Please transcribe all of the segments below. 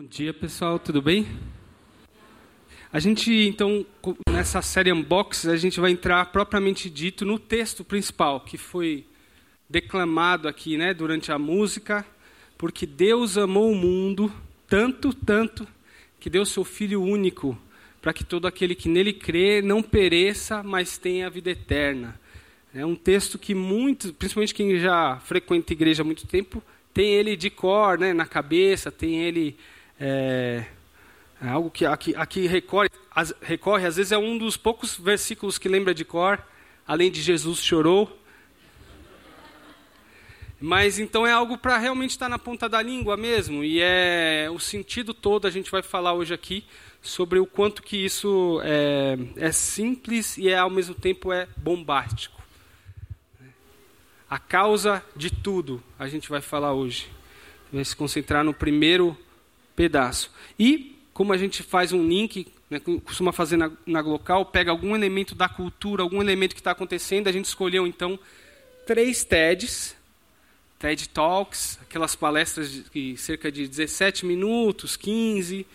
Bom dia, pessoal, tudo bem? A gente, então, nessa série Unbox, a gente vai entrar propriamente dito no texto principal, que foi declamado aqui, né, durante a música, porque Deus amou o mundo tanto, tanto, que deu seu Filho único, para que todo aquele que nele crê não pereça, mas tenha a vida eterna. É um texto que muitos, principalmente quem já frequenta a igreja há muito tempo, tem ele de cor, né, na cabeça, tem ele é, é algo que aqui, aqui recorre, as, recorre, às vezes é um dos poucos versículos que lembra de cor, além de Jesus chorou. Mas então é algo para realmente estar na ponta da língua mesmo, e é o sentido todo a gente vai falar hoje aqui sobre o quanto que isso é, é simples e é, ao mesmo tempo é bombástico. A causa de tudo a gente vai falar hoje. Vai se concentrar no primeiro pedaço. E, como a gente faz um link, né, costuma fazer na, na local, pega algum elemento da cultura, algum elemento que está acontecendo, a gente escolheu então três TEDs, TED Talks, aquelas palestras de, de cerca de 17 minutos, 15,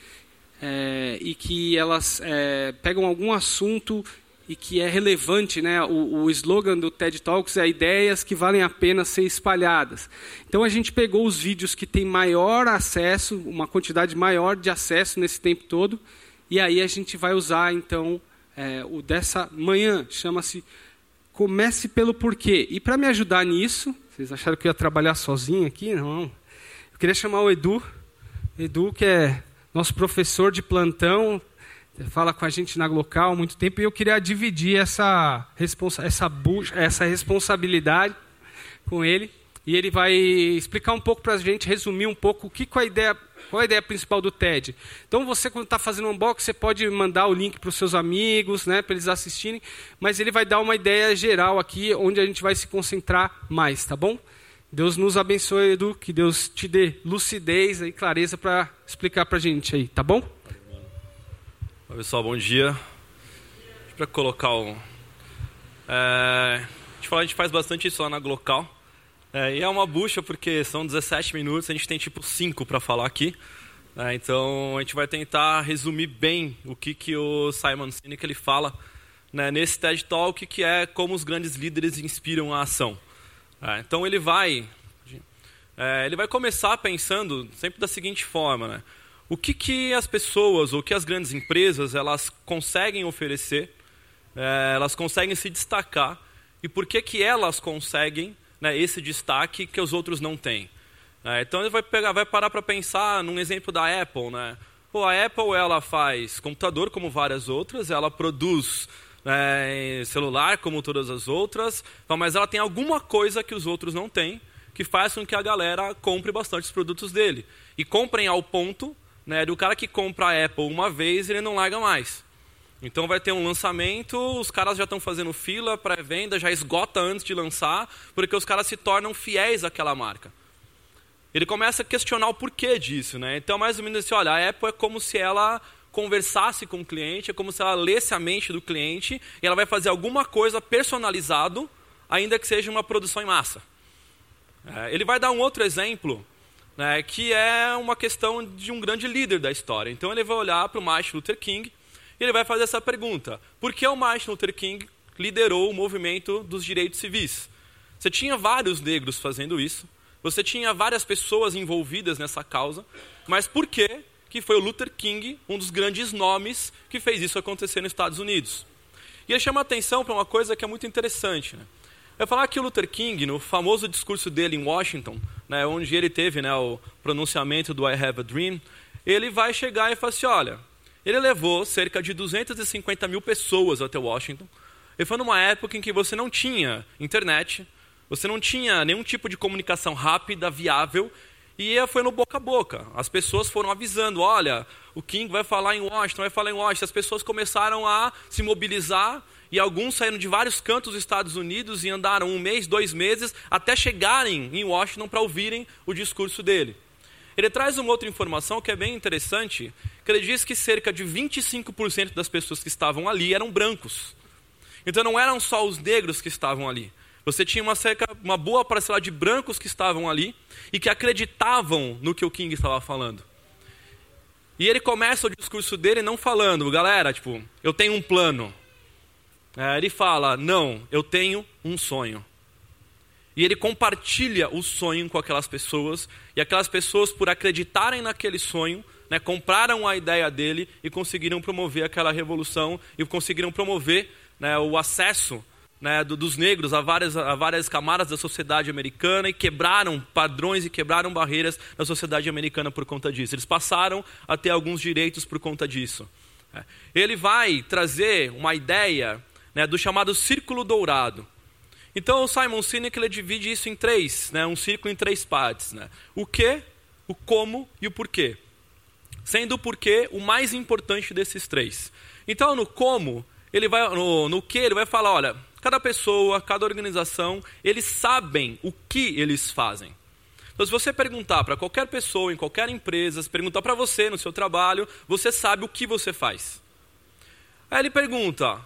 é, e que elas é, pegam algum assunto e que é relevante, né? O, o slogan do TED Talks é ideias que valem a pena ser espalhadas. Então a gente pegou os vídeos que têm maior acesso, uma quantidade maior de acesso nesse tempo todo, e aí a gente vai usar então é, o dessa manhã, chama-se Comece pelo porquê. E para me ajudar nisso, vocês acharam que eu ia trabalhar sozinho aqui? Não. Eu queria chamar o Edu, Edu que é nosso professor de plantão, fala com a gente na local há muito tempo e eu queria dividir essa, responsa essa, essa responsabilidade com ele. E ele vai explicar um pouco para a gente, resumir um pouco o que qual a ideia, qual a ideia principal do TED. Então você quando está fazendo um unboxing, você pode mandar o link para os seus amigos, né, para eles assistirem, mas ele vai dar uma ideia geral aqui, onde a gente vai se concentrar mais, tá bom? Deus nos abençoe, Edu, que Deus te dê lucidez e clareza para explicar para a gente aí, tá bom? Oi, pessoal, bom dia. Para colocar o. É, a, gente fala, a gente faz bastante isso lá na Glocal. É, e é uma bucha porque são 17 minutos, a gente tem tipo 5 para falar aqui. É, então a gente vai tentar resumir bem o que, que o Simon Sinek ele fala né, nesse TED Talk, que é como os grandes líderes inspiram a ação. É, então ele vai, é, ele vai começar pensando sempre da seguinte forma, né? O que, que as pessoas ou que as grandes empresas elas conseguem oferecer, é, elas conseguem se destacar e por que, que elas conseguem né, esse destaque que os outros não têm. É, então ele vai, pegar, vai parar para pensar num exemplo da Apple. Né? Pô, a Apple ela faz computador como várias outras, ela produz é, celular como todas as outras, mas ela tem alguma coisa que os outros não têm que faz com que a galera compre bastante os produtos dele. E comprem ao ponto né, do cara que compra a Apple uma vez, ele não larga mais. Então vai ter um lançamento, os caras já estão fazendo fila, pré-venda, já esgota antes de lançar, porque os caras se tornam fiéis àquela marca. Ele começa a questionar o porquê disso. Né? Então, mais ou menos assim, olha, a Apple é como se ela conversasse com o cliente, é como se ela lesse a mente do cliente, e ela vai fazer alguma coisa personalizado, ainda que seja uma produção em massa. É, ele vai dar um outro exemplo né, que é uma questão de um grande líder da história. Então ele vai olhar para o Martin Luther King e ele vai fazer essa pergunta: por que o Martin Luther King liderou o movimento dos direitos civis? Você tinha vários negros fazendo isso, você tinha várias pessoas envolvidas nessa causa, mas por que que foi o Luther King, um dos grandes nomes que fez isso acontecer nos Estados Unidos? E ele chama atenção para uma coisa que é muito interessante. Né? Eu falar que o Luther King, no famoso discurso dele em Washington, né, onde ele teve né, o pronunciamento do I Have a Dream, ele vai chegar e falar assim: olha, ele levou cerca de 250 mil pessoas até Washington. Ele foi numa época em que você não tinha internet, você não tinha nenhum tipo de comunicação rápida, viável, e foi no boca a boca. As pessoas foram avisando: olha, o King vai falar em Washington, vai falar em Washington. As pessoas começaram a se mobilizar e alguns saíram de vários cantos dos Estados Unidos e andaram um mês, dois meses, até chegarem em Washington para ouvirem o discurso dele. Ele traz uma outra informação que é bem interessante, que ele diz que cerca de 25% das pessoas que estavam ali eram brancos. Então não eram só os negros que estavam ali. Você tinha uma, cerca, uma boa parcela de brancos que estavam ali e que acreditavam no que o King estava falando. E ele começa o discurso dele não falando, galera, tipo, eu tenho um plano. É, ele fala, não, eu tenho um sonho. E ele compartilha o sonho com aquelas pessoas, e aquelas pessoas, por acreditarem naquele sonho, né, compraram a ideia dele e conseguiram promover aquela revolução e conseguiram promover né, o acesso né, do, dos negros a várias, a várias camadas da sociedade americana e quebraram padrões e quebraram barreiras na sociedade americana por conta disso. Eles passaram a ter alguns direitos por conta disso. É. Ele vai trazer uma ideia né, do chamado círculo dourado. Então o Simon Sinek ele divide isso em três, né, um círculo em três partes. Né? O que, o como e o porquê. Sendo o porquê o mais importante desses três. Então no como, ele vai, no, no que ele vai falar, olha, cada pessoa, cada organização, eles sabem o que eles fazem. Então, se você perguntar para qualquer pessoa, em qualquer empresa, se perguntar para você no seu trabalho, você sabe o que você faz. Aí ele pergunta: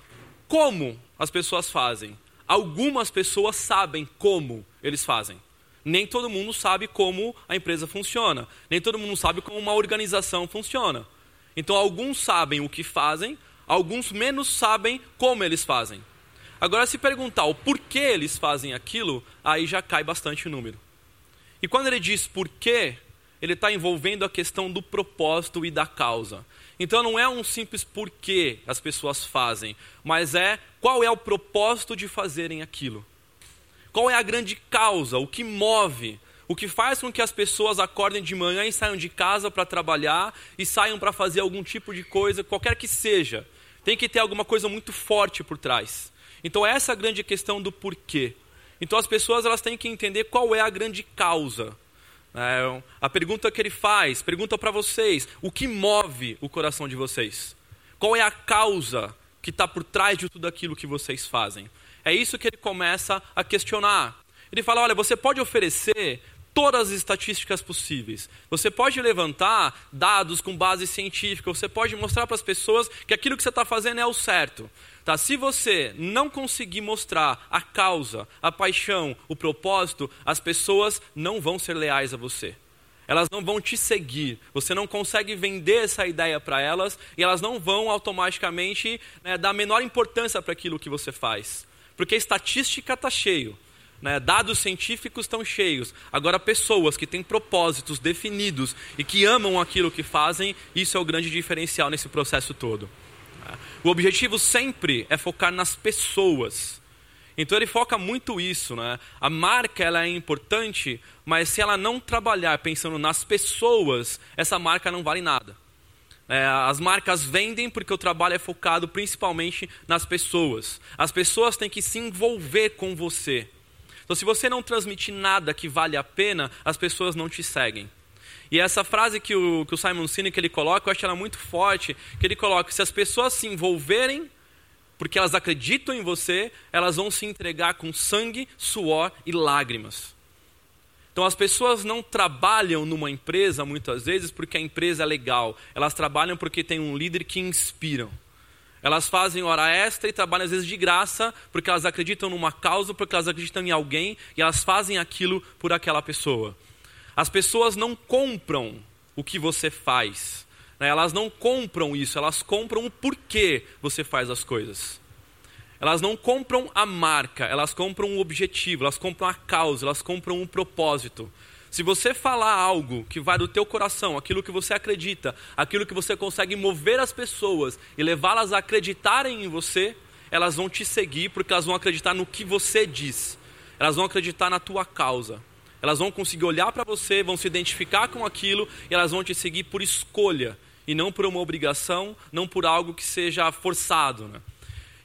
como as pessoas fazem? Algumas pessoas sabem como eles fazem. Nem todo mundo sabe como a empresa funciona. Nem todo mundo sabe como uma organização funciona. Então, alguns sabem o que fazem, alguns menos sabem como eles fazem. Agora, se perguntar o porquê eles fazem aquilo, aí já cai bastante o número. E quando ele diz porquê, ele está envolvendo a questão do propósito e da causa. Então não é um simples porquê as pessoas fazem, mas é qual é o propósito de fazerem aquilo. Qual é a grande causa, o que move, o que faz com que as pessoas acordem de manhã e saiam de casa para trabalhar e saiam para fazer algum tipo de coisa, qualquer que seja. Tem que ter alguma coisa muito forte por trás. Então essa é a grande questão do porquê. Então as pessoas elas têm que entender qual é a grande causa. É, a pergunta que ele faz, pergunta para vocês, o que move o coração de vocês? Qual é a causa que está por trás de tudo aquilo que vocês fazem? É isso que ele começa a questionar. Ele fala: olha, você pode oferecer todas as estatísticas possíveis. Você pode levantar dados com base científica, você pode mostrar para as pessoas que aquilo que você está fazendo é o certo. Tá? Se você não conseguir mostrar a causa, a paixão, o propósito, as pessoas não vão ser leais a você. Elas não vão te seguir. Você não consegue vender essa ideia para elas e elas não vão automaticamente né, dar menor importância para aquilo que você faz. Porque a estatística está cheio. Né, dados científicos estão cheios. Agora, pessoas que têm propósitos definidos e que amam aquilo que fazem, isso é o grande diferencial nesse processo todo. O objetivo sempre é focar nas pessoas. Então ele foca muito isso, né? A marca ela é importante, mas se ela não trabalhar pensando nas pessoas, essa marca não vale nada. É, as marcas vendem porque o trabalho é focado principalmente nas pessoas. As pessoas têm que se envolver com você. Então, se você não transmitir nada que vale a pena, as pessoas não te seguem. E essa frase que o, que o Simon Sinek ele coloca, eu acho ela muito forte, que ele coloca, se as pessoas se envolverem porque elas acreditam em você, elas vão se entregar com sangue, suor e lágrimas. Então as pessoas não trabalham numa empresa muitas vezes porque a empresa é legal, elas trabalham porque tem um líder que inspiram. Elas fazem hora extra e trabalham às vezes de graça porque elas acreditam numa causa, porque elas acreditam em alguém e elas fazem aquilo por aquela pessoa. As pessoas não compram o que você faz. Né? Elas não compram isso, elas compram o porquê você faz as coisas. Elas não compram a marca, elas compram o objetivo, elas compram a causa, elas compram um propósito. Se você falar algo que vai do teu coração, aquilo que você acredita, aquilo que você consegue mover as pessoas e levá-las a acreditarem em você, elas vão te seguir porque elas vão acreditar no que você diz. Elas vão acreditar na tua causa. Elas vão conseguir olhar para você, vão se identificar com aquilo e elas vão te seguir por escolha e não por uma obrigação, não por algo que seja forçado. Né?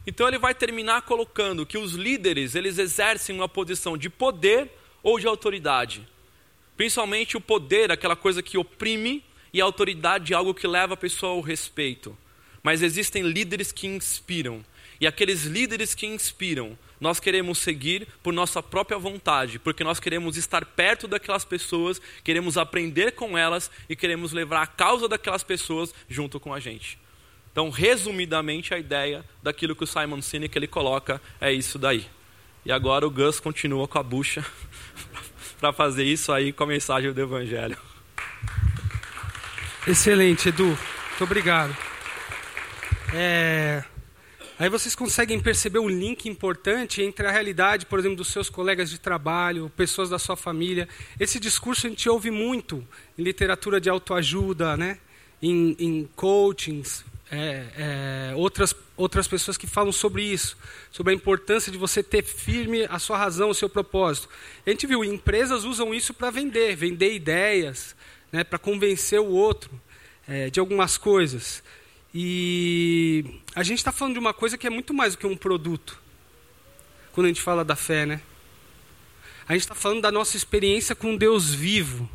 Então ele vai terminar colocando que os líderes eles exercem uma posição de poder ou de autoridade. Principalmente o poder, aquela coisa que oprime, e a autoridade, algo que leva a pessoa ao respeito. Mas existem líderes que inspiram. E aqueles líderes que inspiram nós queremos seguir por nossa própria vontade, porque nós queremos estar perto daquelas pessoas, queremos aprender com elas e queremos levar a causa daquelas pessoas junto com a gente. Então, resumidamente, a ideia daquilo que o Simon Sinek ele coloca é isso daí. E agora o Gus continua com a bucha para fazer isso aí com a mensagem do Evangelho. Excelente, Edu. Muito obrigado. É... Aí vocês conseguem perceber um link importante entre a realidade, por exemplo, dos seus colegas de trabalho, pessoas da sua família. Esse discurso a gente ouve muito em literatura de autoajuda, né? em, em coachings, é, é, outras, outras pessoas que falam sobre isso, sobre a importância de você ter firme a sua razão, o seu propósito. A gente viu, empresas usam isso para vender, vender ideias, né, para convencer o outro é, de algumas coisas. E a gente está falando de uma coisa que é muito mais do que um produto, quando a gente fala da fé, né? A gente está falando da nossa experiência com Deus vivo.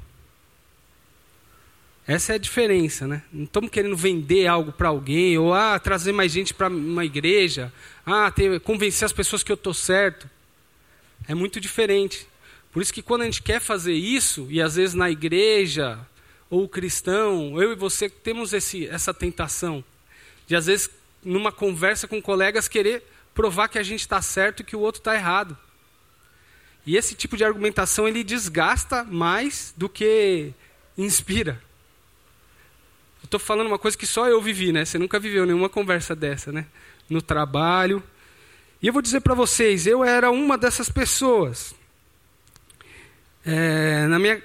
Essa é a diferença, né? Não estamos querendo vender algo para alguém, ou ah, trazer mais gente para uma igreja, ah, ter, convencer as pessoas que eu estou certo. É muito diferente. Por isso que quando a gente quer fazer isso, e às vezes na igreja, ou cristão, eu e você temos esse, essa tentação de, às vezes, numa conversa com colegas, querer provar que a gente está certo e que o outro está errado. E esse tipo de argumentação ele desgasta mais do que inspira. Estou falando uma coisa que só eu vivi, né? Você nunca viveu nenhuma conversa dessa, né? No trabalho. E eu vou dizer para vocês, eu era uma dessas pessoas. É, na minha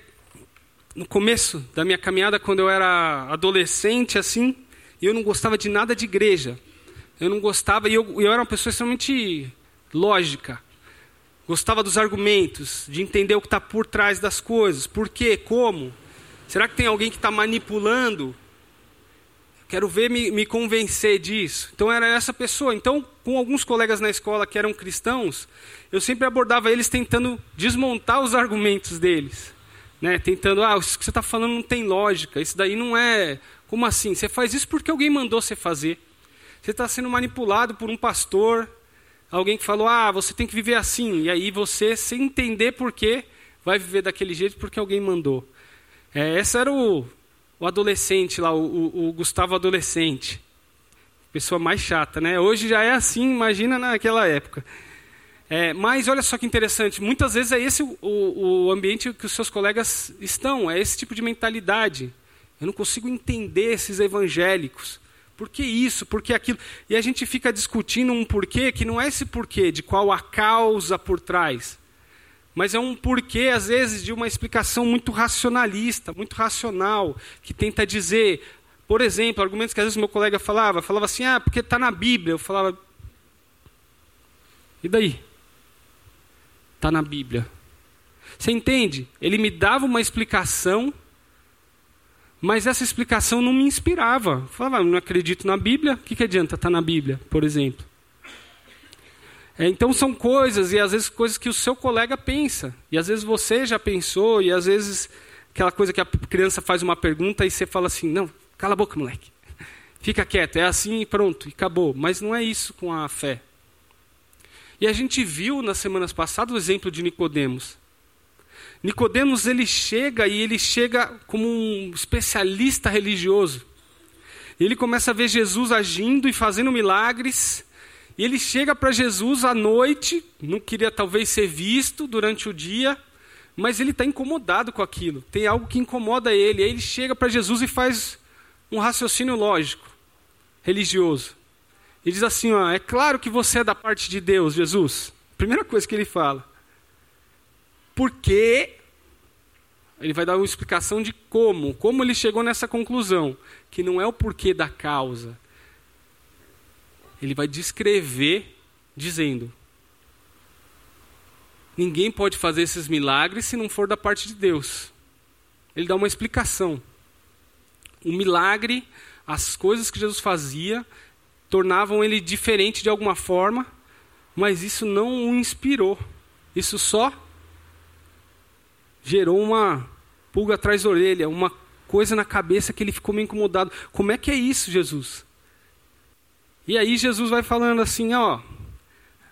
no começo da minha caminhada, quando eu era adolescente, assim, eu não gostava de nada de igreja. Eu não gostava, e eu, eu era uma pessoa extremamente lógica. Gostava dos argumentos, de entender o que está por trás das coisas. Por quê? Como? Será que tem alguém que está manipulando? Quero ver me, me convencer disso. Então era essa pessoa. Então, com alguns colegas na escola que eram cristãos, eu sempre abordava eles tentando desmontar os argumentos deles né, tentando, ah, isso que você está falando não tem lógica, isso daí não é. Como assim? Você faz isso porque alguém mandou você fazer. Você está sendo manipulado por um pastor, alguém que falou, ah, você tem que viver assim, e aí você, sem entender por quê, vai viver daquele jeito porque alguém mandou. É, esse era o, o adolescente lá, o, o, o Gustavo adolescente. Pessoa mais chata, né? Hoje já é assim, imagina naquela época. É, mas olha só que interessante, muitas vezes é esse o, o, ambiente que os seus colegas estão, é esse tipo de mentalidade. Eu não consigo entender esses evangélicos. Por que isso? Por que aquilo? E a gente fica discutindo um porquê que não é esse porquê, de qual a causa por trás. Mas é um porquê, às vezes, de uma explicação muito racionalista, muito racional, que tenta dizer, por exemplo, argumentos que às vezes meu colega falava, falava assim, ah, porque está na Bíblia. Eu falava, e daí? Está na Bíblia. Você entende? Ele me dava uma explicação, mas essa explicação não me inspirava. Eu falava, não acredito na Bíblia, o que, que adianta estar tá na Bíblia, por exemplo? É, então são coisas, e às vezes coisas que o seu colega pensa, e às vezes você já pensou, e às vezes aquela coisa que a criança faz uma pergunta e você fala assim: não, cala a boca, moleque. Fica quieto, é assim e pronto, e acabou. Mas não é isso com a fé. E a gente viu nas semanas passadas o exemplo de Nicodemos. Nicodemos ele chega e ele chega como um especialista religioso. Ele começa a ver Jesus agindo e fazendo milagres. E ele chega para Jesus à noite, não queria talvez ser visto durante o dia, mas ele está incomodado com aquilo. Tem algo que incomoda ele. Aí ele chega para Jesus e faz um raciocínio lógico, religioso. Ele diz assim: ó, é claro que você é da parte de Deus, Jesus. Primeira coisa que ele fala. Porque ele vai dar uma explicação de como, como ele chegou nessa conclusão, que não é o porquê da causa. Ele vai descrever dizendo: Ninguém pode fazer esses milagres se não for da parte de Deus. Ele dá uma explicação. O milagre, as coisas que Jesus fazia, tornavam ele diferente de alguma forma, mas isso não o inspirou. Isso só gerou uma pulga atrás da orelha, uma coisa na cabeça que ele ficou meio incomodado. Como é que é isso, Jesus? E aí Jesus vai falando assim, ó,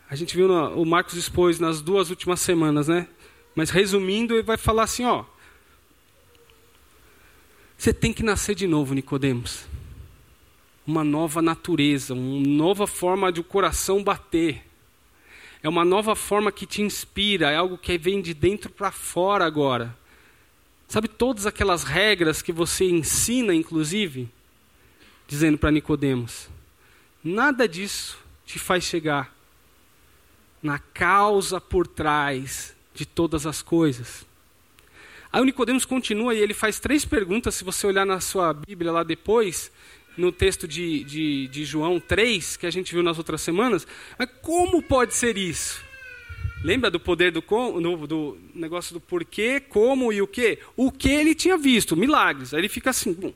a gente viu no, o Marcos expôs nas duas últimas semanas, né? Mas resumindo, ele vai falar assim, ó, você tem que nascer de novo, Nicodemos uma nova natureza, uma nova forma de o coração bater. É uma nova forma que te inspira, é algo que vem de dentro para fora agora. Sabe todas aquelas regras que você ensina, inclusive, dizendo para Nicodemos, nada disso te faz chegar na causa por trás de todas as coisas. Aí o Nicodemos continua e ele faz três perguntas, se você olhar na sua Bíblia lá depois, no texto de, de, de João 3, que a gente viu nas outras semanas. Mas como pode ser isso? Lembra do poder do, do, do, negócio do porquê, como e o que? O que ele tinha visto, milagres. Aí ele fica assim, bom,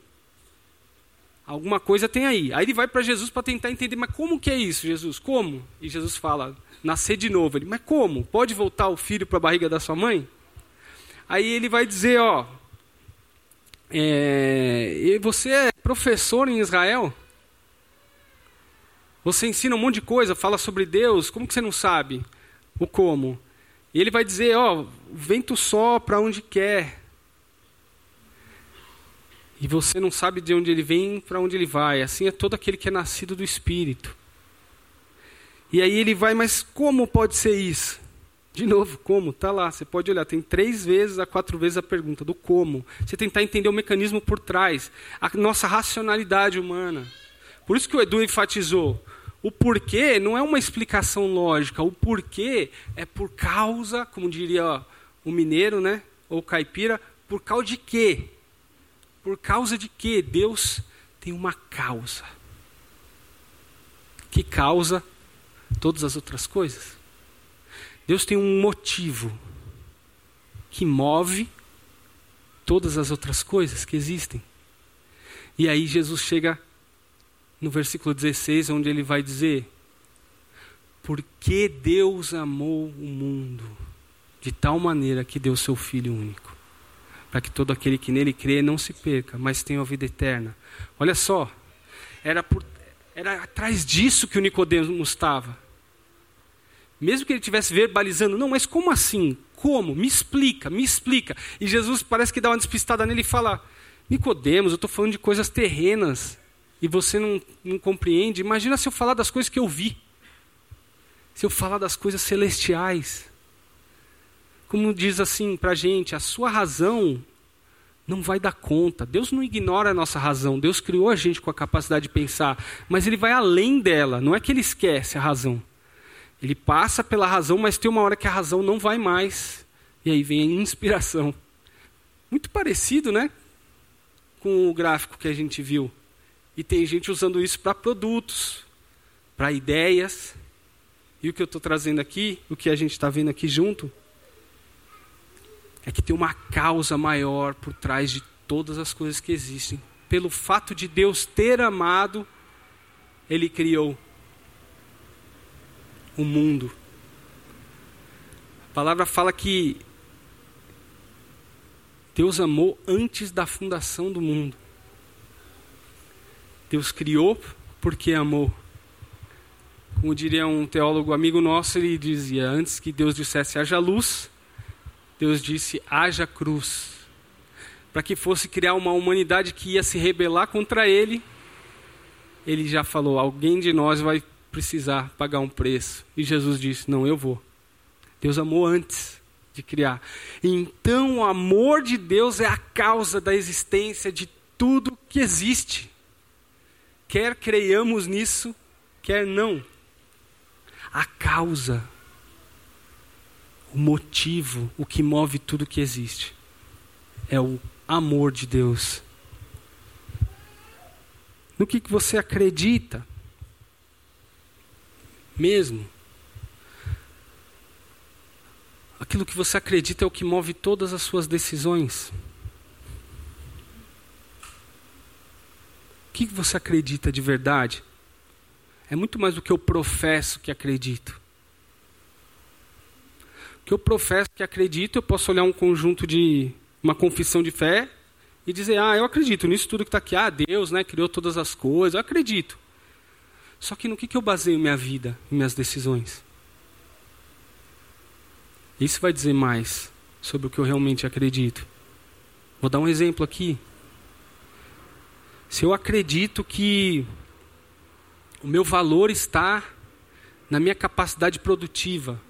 alguma coisa tem aí. Aí ele vai para Jesus para tentar entender, mas como que é isso, Jesus? Como? E Jesus fala, nascer de novo. Ele, mas como? Pode voltar o filho para a barriga da sua mãe? Aí ele vai dizer, ó, é, você é professor em Israel? Você ensina um monte de coisa, fala sobre Deus, como que você não sabe o como? E ele vai dizer, ó, o vento sopra onde quer. E você não sabe de onde ele vem, para onde ele vai. Assim é todo aquele que é nascido do Espírito. E aí ele vai, mas como pode ser isso? De novo, como? Está lá, você pode olhar, tem três vezes a quatro vezes a pergunta do como. Você tentar entender o mecanismo por trás, a nossa racionalidade humana. Por isso que o Edu enfatizou. O porquê não é uma explicação lógica, o porquê é por causa, como diria o mineiro, né? Ou caipira, por causa de quê? Por causa de quê? Deus tem uma causa. Que causa todas as outras coisas. Deus tem um motivo que move todas as outras coisas que existem. E aí Jesus chega no versículo 16, onde ele vai dizer: Porque Deus amou o mundo de tal maneira que deu seu Filho único, para que todo aquele que nele crê não se perca, mas tenha a vida eterna. Olha só, era, por, era atrás disso que o Nicodemos estava. Mesmo que ele estivesse verbalizando, não, mas como assim? Como? Me explica, me explica. E Jesus parece que dá uma despistada nele e fala: Nicodemos, eu estou falando de coisas terrenas e você não, não compreende. Imagina se eu falar das coisas que eu vi, se eu falar das coisas celestiais. Como diz assim para a gente, a sua razão não vai dar conta. Deus não ignora a nossa razão. Deus criou a gente com a capacidade de pensar, mas Ele vai além dela. Não é que Ele esquece a razão. Ele passa pela razão, mas tem uma hora que a razão não vai mais. E aí vem a inspiração. Muito parecido, né? Com o gráfico que a gente viu. E tem gente usando isso para produtos, para ideias. E o que eu estou trazendo aqui, o que a gente está vendo aqui junto, é que tem uma causa maior por trás de todas as coisas que existem. Pelo fato de Deus ter amado, Ele criou o mundo. A palavra fala que Deus amou antes da fundação do mundo. Deus criou porque amou. Como diria um teólogo amigo nosso, ele dizia: antes que Deus dissesse haja luz, Deus disse haja cruz. Para que fosse criar uma humanidade que ia se rebelar contra ele, ele já falou: alguém de nós vai precisar pagar um preço. E Jesus disse: Não, eu vou. Deus amou antes de criar. Então, o amor de Deus é a causa da existência de tudo que existe. Quer creiamos nisso, quer não. A causa, o motivo, o que move tudo que existe, é o amor de Deus. No que, que você acredita? Mesmo. Aquilo que você acredita é o que move todas as suas decisões. O que você acredita de verdade? É muito mais do que eu professo que acredito. O que eu professo que acredito, eu posso olhar um conjunto de uma confissão de fé e dizer: "Ah, eu acredito nisso tudo que está aqui. Ah, Deus, né, criou todas as coisas. Eu acredito." Só que no que, que eu baseio minha vida e minhas decisões? Isso vai dizer mais sobre o que eu realmente acredito. Vou dar um exemplo aqui. Se eu acredito que o meu valor está na minha capacidade produtiva,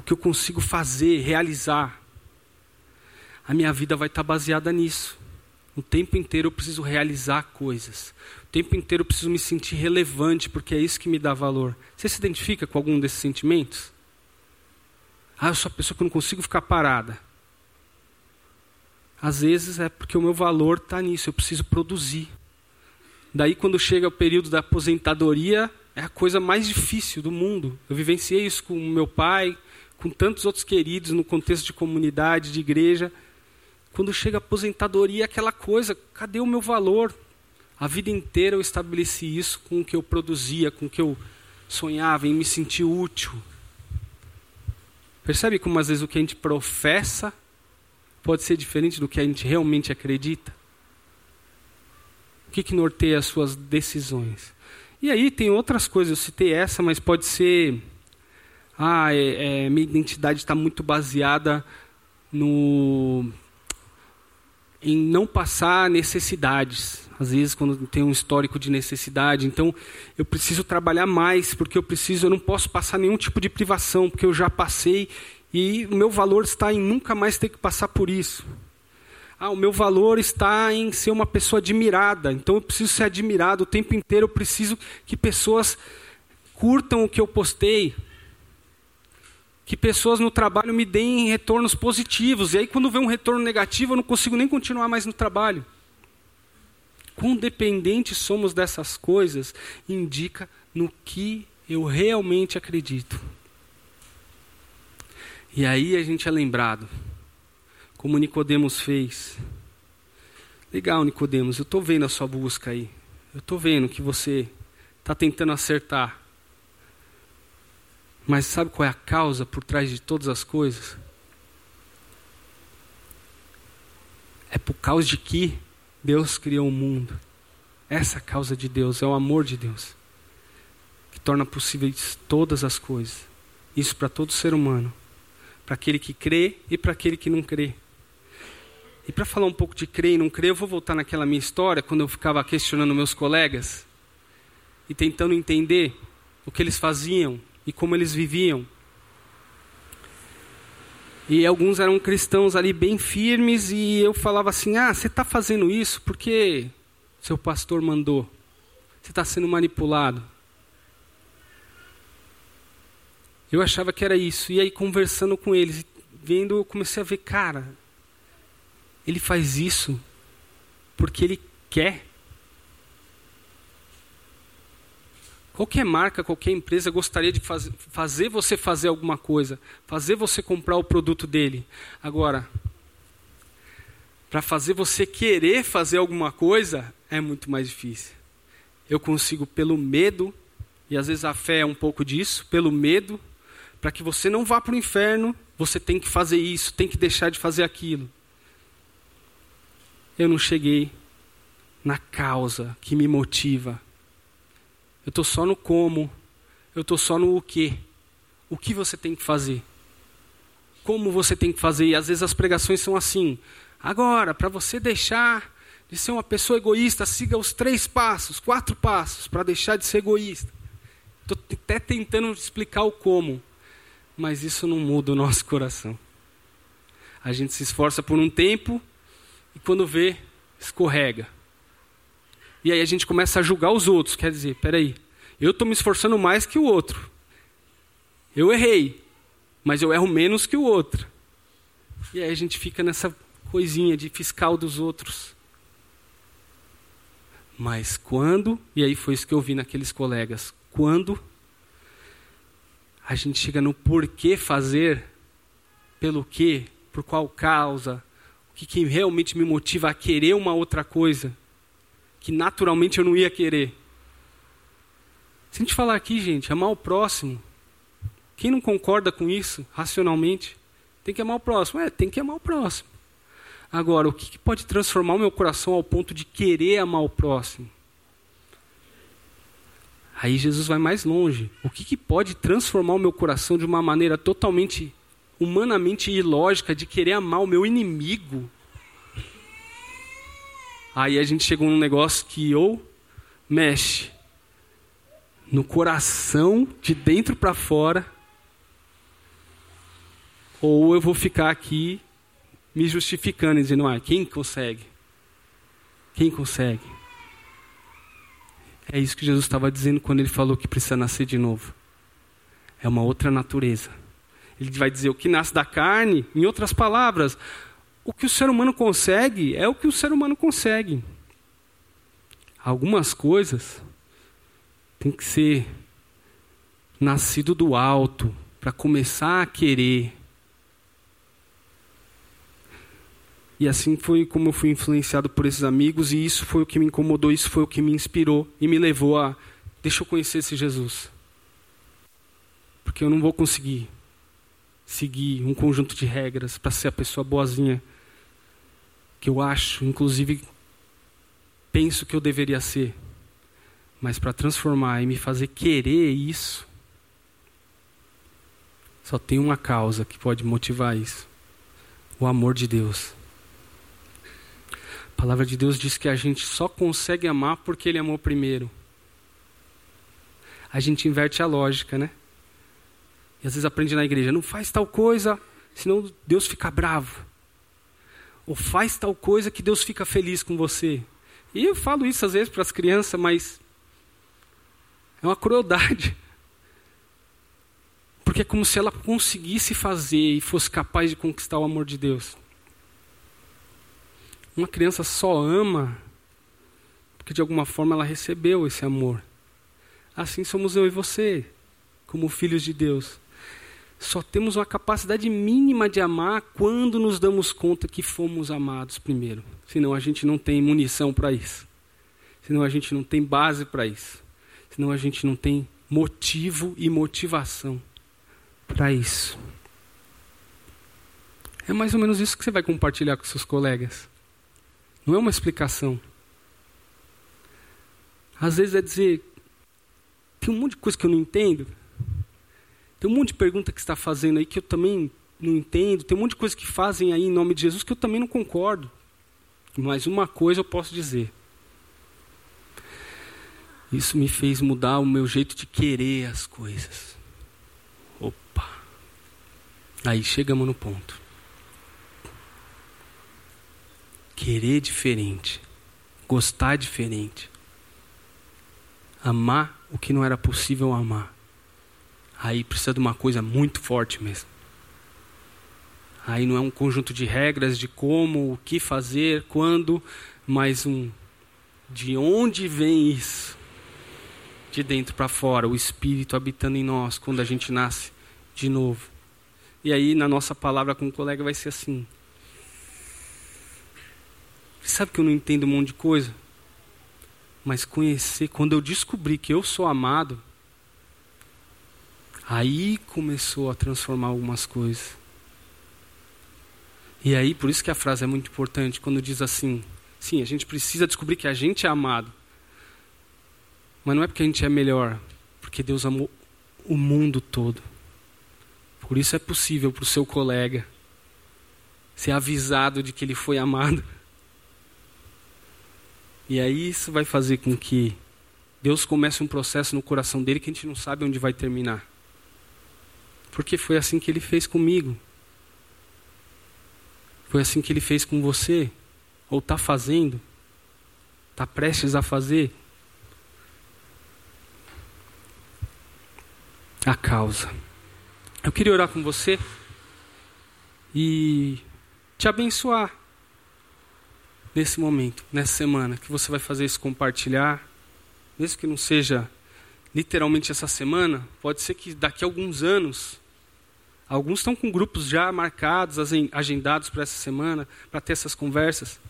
o que eu consigo fazer, realizar. a minha vida vai estar baseada nisso. O tempo inteiro eu preciso realizar coisas. O tempo inteiro eu preciso me sentir relevante, porque é isso que me dá valor. Você se identifica com algum desses sentimentos? Ah, eu sou a pessoa que não consigo ficar parada. Às vezes é porque o meu valor está nisso, eu preciso produzir. Daí, quando chega o período da aposentadoria, é a coisa mais difícil do mundo. Eu vivenciei isso com meu pai, com tantos outros queridos no contexto de comunidade, de igreja. Quando chega a aposentadoria, aquela coisa, cadê o meu valor? A vida inteira eu estabeleci isso com o que eu produzia, com o que eu sonhava, em me sentir útil. Percebe como às vezes o que a gente professa pode ser diferente do que a gente realmente acredita? O que, que norteia as suas decisões? E aí tem outras coisas, eu citei essa, mas pode ser. Ah, é, é, minha identidade está muito baseada no em não passar necessidades. Às vezes, quando tem um histórico de necessidade, então eu preciso trabalhar mais, porque eu preciso, eu não posso passar nenhum tipo de privação, porque eu já passei e o meu valor está em nunca mais ter que passar por isso. Ah, o meu valor está em ser uma pessoa admirada, então eu preciso ser admirado o tempo inteiro, eu preciso que pessoas curtam o que eu postei, que pessoas no trabalho me deem retornos positivos. E aí, quando vem um retorno negativo, eu não consigo nem continuar mais no trabalho. Quão dependentes somos dessas coisas indica no que eu realmente acredito. E aí a gente é lembrado, como Nicodemos fez. Legal, Nicodemos, eu estou vendo a sua busca aí. Eu estou vendo que você está tentando acertar. Mas sabe qual é a causa por trás de todas as coisas? É por causa de que Deus criou o mundo. Essa é a causa de Deus, é o amor de Deus, que torna possíveis todas as coisas. Isso para todo ser humano, para aquele que crê e para aquele que não crê. E para falar um pouco de crer e não crer, eu vou voltar naquela minha história, quando eu ficava questionando meus colegas e tentando entender o que eles faziam, e como eles viviam. E alguns eram cristãos ali bem firmes, e eu falava assim: Ah, você está fazendo isso porque seu pastor mandou. Você está sendo manipulado. Eu achava que era isso. E aí, conversando com eles, vendo, eu comecei a ver: cara, ele faz isso porque ele quer. Qualquer marca, qualquer empresa gostaria de faz, fazer você fazer alguma coisa, fazer você comprar o produto dele. Agora, para fazer você querer fazer alguma coisa, é muito mais difícil. Eu consigo pelo medo, e às vezes a fé é um pouco disso, pelo medo, para que você não vá para o inferno, você tem que fazer isso, tem que deixar de fazer aquilo. Eu não cheguei na causa que me motiva eu estou só no como. Eu estou só no o que. O que você tem que fazer. Como você tem que fazer. E às vezes as pregações são assim. Agora, para você deixar de ser uma pessoa egoísta, siga os três passos, quatro passos, para deixar de ser egoísta. Estou até tentando explicar o como. Mas isso não muda o nosso coração. A gente se esforça por um tempo e quando vê, escorrega. E aí a gente começa a julgar os outros. Quer dizer, peraí, eu estou me esforçando mais que o outro. Eu errei, mas eu erro menos que o outro. E aí a gente fica nessa coisinha de fiscal dos outros. Mas quando, e aí foi isso que eu vi naqueles colegas, quando a gente chega no porquê fazer, pelo quê, por qual causa, o que, que realmente me motiva a querer uma outra coisa, que naturalmente eu não ia querer. Se a gente falar aqui, gente, amar o próximo, quem não concorda com isso racionalmente, tem que amar o próximo. É, tem que amar o próximo. Agora, o que, pode transformar o meu coração ao ponto de querer amar o próximo? Aí Jesus vai mais longe. O que, que pode transformar o meu coração de uma maneira totalmente humanamente ilógica de querer amar o meu inimigo? Aí a gente chegou num negócio que ou mexe no coração, de dentro para fora, ou eu vou ficar aqui me justificando e dizendo: ah, quem consegue? Quem consegue? É isso que Jesus estava dizendo quando ele falou que precisa nascer de novo. É uma outra natureza. Ele vai dizer o que nasce da carne, em outras palavras, o que o ser humano consegue é o que o ser humano consegue. Algumas coisas tem que ser nascido do alto para começar a querer. E assim foi como eu fui influenciado por esses amigos, e isso foi o que me incomodou, isso foi o que me inspirou e me levou a. Deixa eu conhecer esse Jesus. Porque eu não vou conseguir seguir um conjunto de regras para ser a pessoa boazinha que eu acho, inclusive penso que eu deveria ser. Mas para transformar e me fazer querer isso, só tem uma causa que pode motivar isso: o amor de Deus. A palavra de Deus diz que a gente só consegue amar porque Ele amou primeiro. A gente inverte a lógica, né? E às vezes aprende na igreja: não faz tal coisa, senão Deus fica bravo. Ou faz tal coisa que Deus fica feliz com você. E eu falo isso às vezes para as crianças, mas é uma crueldade. Porque é como se ela conseguisse fazer e fosse capaz de conquistar o amor de Deus. Uma criança só ama porque de alguma forma ela recebeu esse amor. Assim somos eu e você, como filhos de Deus. Só temos uma capacidade mínima de amar quando nos damos conta que fomos amados primeiro. Senão a gente não tem munição para isso. Senão a gente não tem base para isso senão a gente não tem motivo e motivação para isso. É mais ou menos isso que você vai compartilhar com seus colegas. Não é uma explicação. Às vezes é dizer: tem um monte de coisa que eu não entendo. Tem um monte de pergunta que está fazendo aí que eu também não entendo. Tem um monte de coisa que fazem aí em nome de Jesus que eu também não concordo. Mas uma coisa eu posso dizer: isso me fez mudar o meu jeito de querer as coisas. Opa! Aí chegamos no ponto. Querer diferente. Gostar diferente. Amar o que não era possível amar. Aí precisa de uma coisa muito forte mesmo. Aí não é um conjunto de regras de como, o que fazer, quando, mas um de onde vem isso? de dentro para fora, o Espírito habitando em nós quando a gente nasce de novo. E aí, na nossa palavra com o colega, vai ser assim. Sabe que eu não entendo um monte de coisa? Mas conhecer, quando eu descobri que eu sou amado, aí começou a transformar algumas coisas. E aí, por isso que a frase é muito importante, quando diz assim: sim, a gente precisa descobrir que a gente é amado. Mas não é porque a gente é melhor, porque Deus amou o mundo todo. Por isso é possível para o seu colega ser avisado de que ele foi amado. E aí isso vai fazer com que Deus comece um processo no coração dele que a gente não sabe onde vai terminar. Porque foi assim que ele fez comigo. Foi assim que ele fez com você. Ou está fazendo. Está prestes a fazer. a causa. Eu queria orar com você e te abençoar nesse momento, nessa semana, que você vai fazer isso compartilhar, mesmo que não seja literalmente essa semana, pode ser que daqui a alguns anos, alguns estão com grupos já marcados, agendados para essa semana, para ter essas conversas,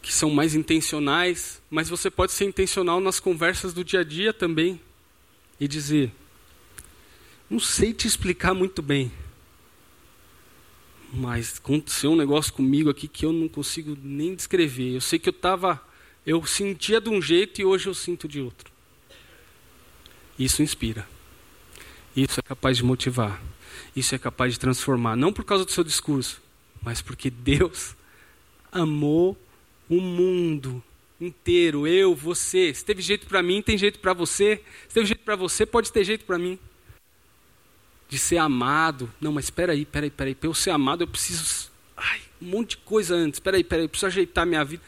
que são mais intencionais, mas você pode ser intencional nas conversas do dia a dia também e dizer: Não sei te explicar muito bem, mas aconteceu um negócio comigo aqui que eu não consigo nem descrever. Eu sei que eu estava, eu sentia de um jeito e hoje eu sinto de outro. Isso inspira. Isso é capaz de motivar. Isso é capaz de transformar. Não por causa do seu discurso, mas porque Deus amou o mundo inteiro, eu, você. Se teve jeito para mim, tem jeito para você. Se teve jeito para você, pode ter jeito para mim. de ser amado. Não, mas espera aí, espera aí, espera aí. Para eu ser amado, eu preciso. Ai, um monte de coisa antes. Espera aí, espera aí, eu preciso ajeitar minha vida.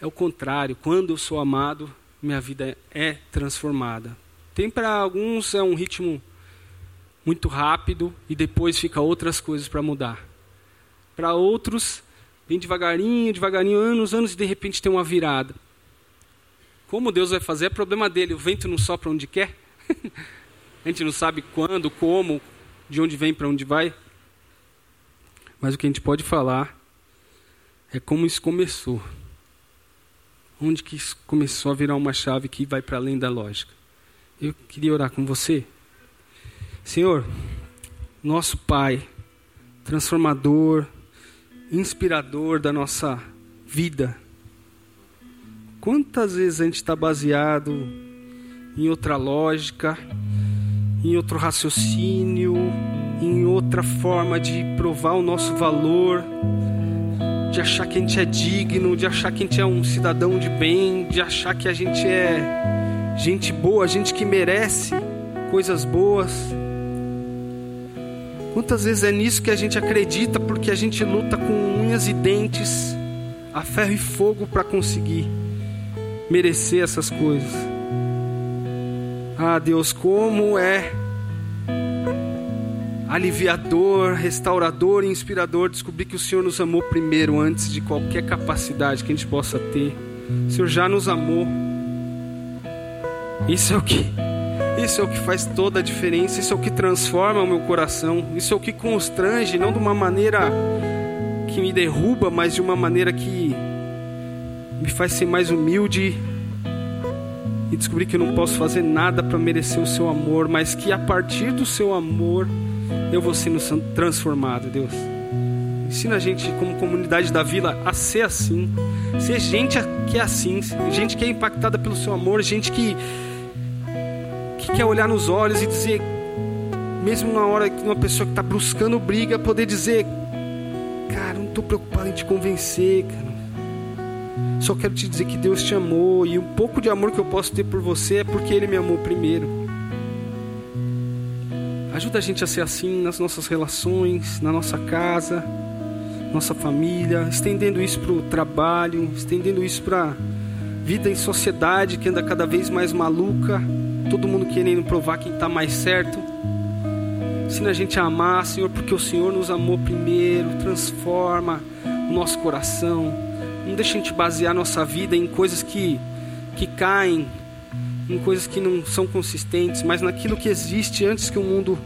É o contrário. Quando eu sou amado, minha vida é transformada. Tem para alguns é um ritmo muito rápido e depois fica outras coisas para mudar. Para outros, vem devagarinho, devagarinho, anos, anos e de repente tem uma virada. Como Deus vai fazer é problema dele. O vento não sopra onde quer. A gente não sabe quando, como, de onde vem para onde vai. Mas o que a gente pode falar é como isso começou. Onde que isso começou a virar uma chave que vai para além da lógica. Eu queria orar com você. Senhor, nosso Pai, transformador, inspirador da nossa vida. Quantas vezes a gente está baseado em outra lógica, em outro raciocínio, em outra forma de provar o nosso valor, de achar que a gente é digno, de achar que a gente é um cidadão de bem, de achar que a gente é gente boa, gente que merece coisas boas. Quantas vezes é nisso que a gente acredita porque a gente luta com unhas e dentes, a ferro e fogo para conseguir merecer essas coisas. Ah, Deus, como é aliviador, restaurador e inspirador descobrir que o Senhor nos amou primeiro, antes de qualquer capacidade que a gente possa ter. O Senhor já nos amou. Isso é o que isso é o que faz toda a diferença, isso é o que transforma o meu coração, isso é o que constrange, não de uma maneira que me derruba, mas de uma maneira que me faz ser mais humilde e descobrir que eu não posso fazer nada para merecer o seu amor, mas que a partir do seu amor eu vou sendo transformado, Deus. Ensina a gente, como comunidade da vila, a ser assim. Ser gente que é assim, gente que é impactada pelo seu amor, gente que, que quer olhar nos olhos e dizer, mesmo na hora que uma pessoa que está buscando briga, poder dizer: Cara, não estou preocupado em te convencer, cara. Só quero te dizer que Deus te amou e o pouco de amor que eu posso ter por você é porque Ele me amou primeiro. Ajuda a gente a ser assim nas nossas relações, na nossa casa, nossa família, estendendo isso para o trabalho, estendendo isso para a vida em sociedade que anda cada vez mais maluca, todo mundo querendo provar quem está mais certo. Ensina a gente a amar, Senhor, porque o Senhor nos amou primeiro, transforma o nosso coração não deixa a gente basear nossa vida em coisas que, que caem, em coisas que não são consistentes, mas naquilo que existe antes que o mundo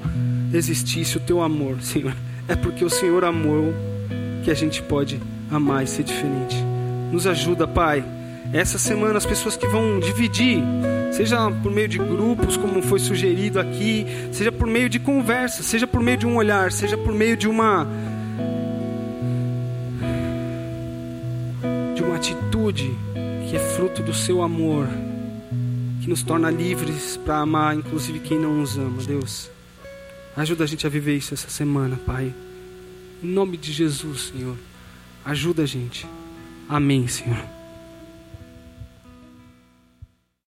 existisse, o teu amor, Senhor. É porque o Senhor amou que a gente pode amar e ser diferente. Nos ajuda, Pai. Essa semana, as pessoas que vão dividir, seja por meio de grupos, como foi sugerido aqui, seja por meio de conversa, seja por meio de um olhar, seja por meio de uma atitude que é fruto do seu amor, que nos torna livres para amar, inclusive quem não nos ama, Deus. Ajuda a gente a viver isso essa semana, Pai. Em nome de Jesus, Senhor. Ajuda a gente. Amém, Senhor.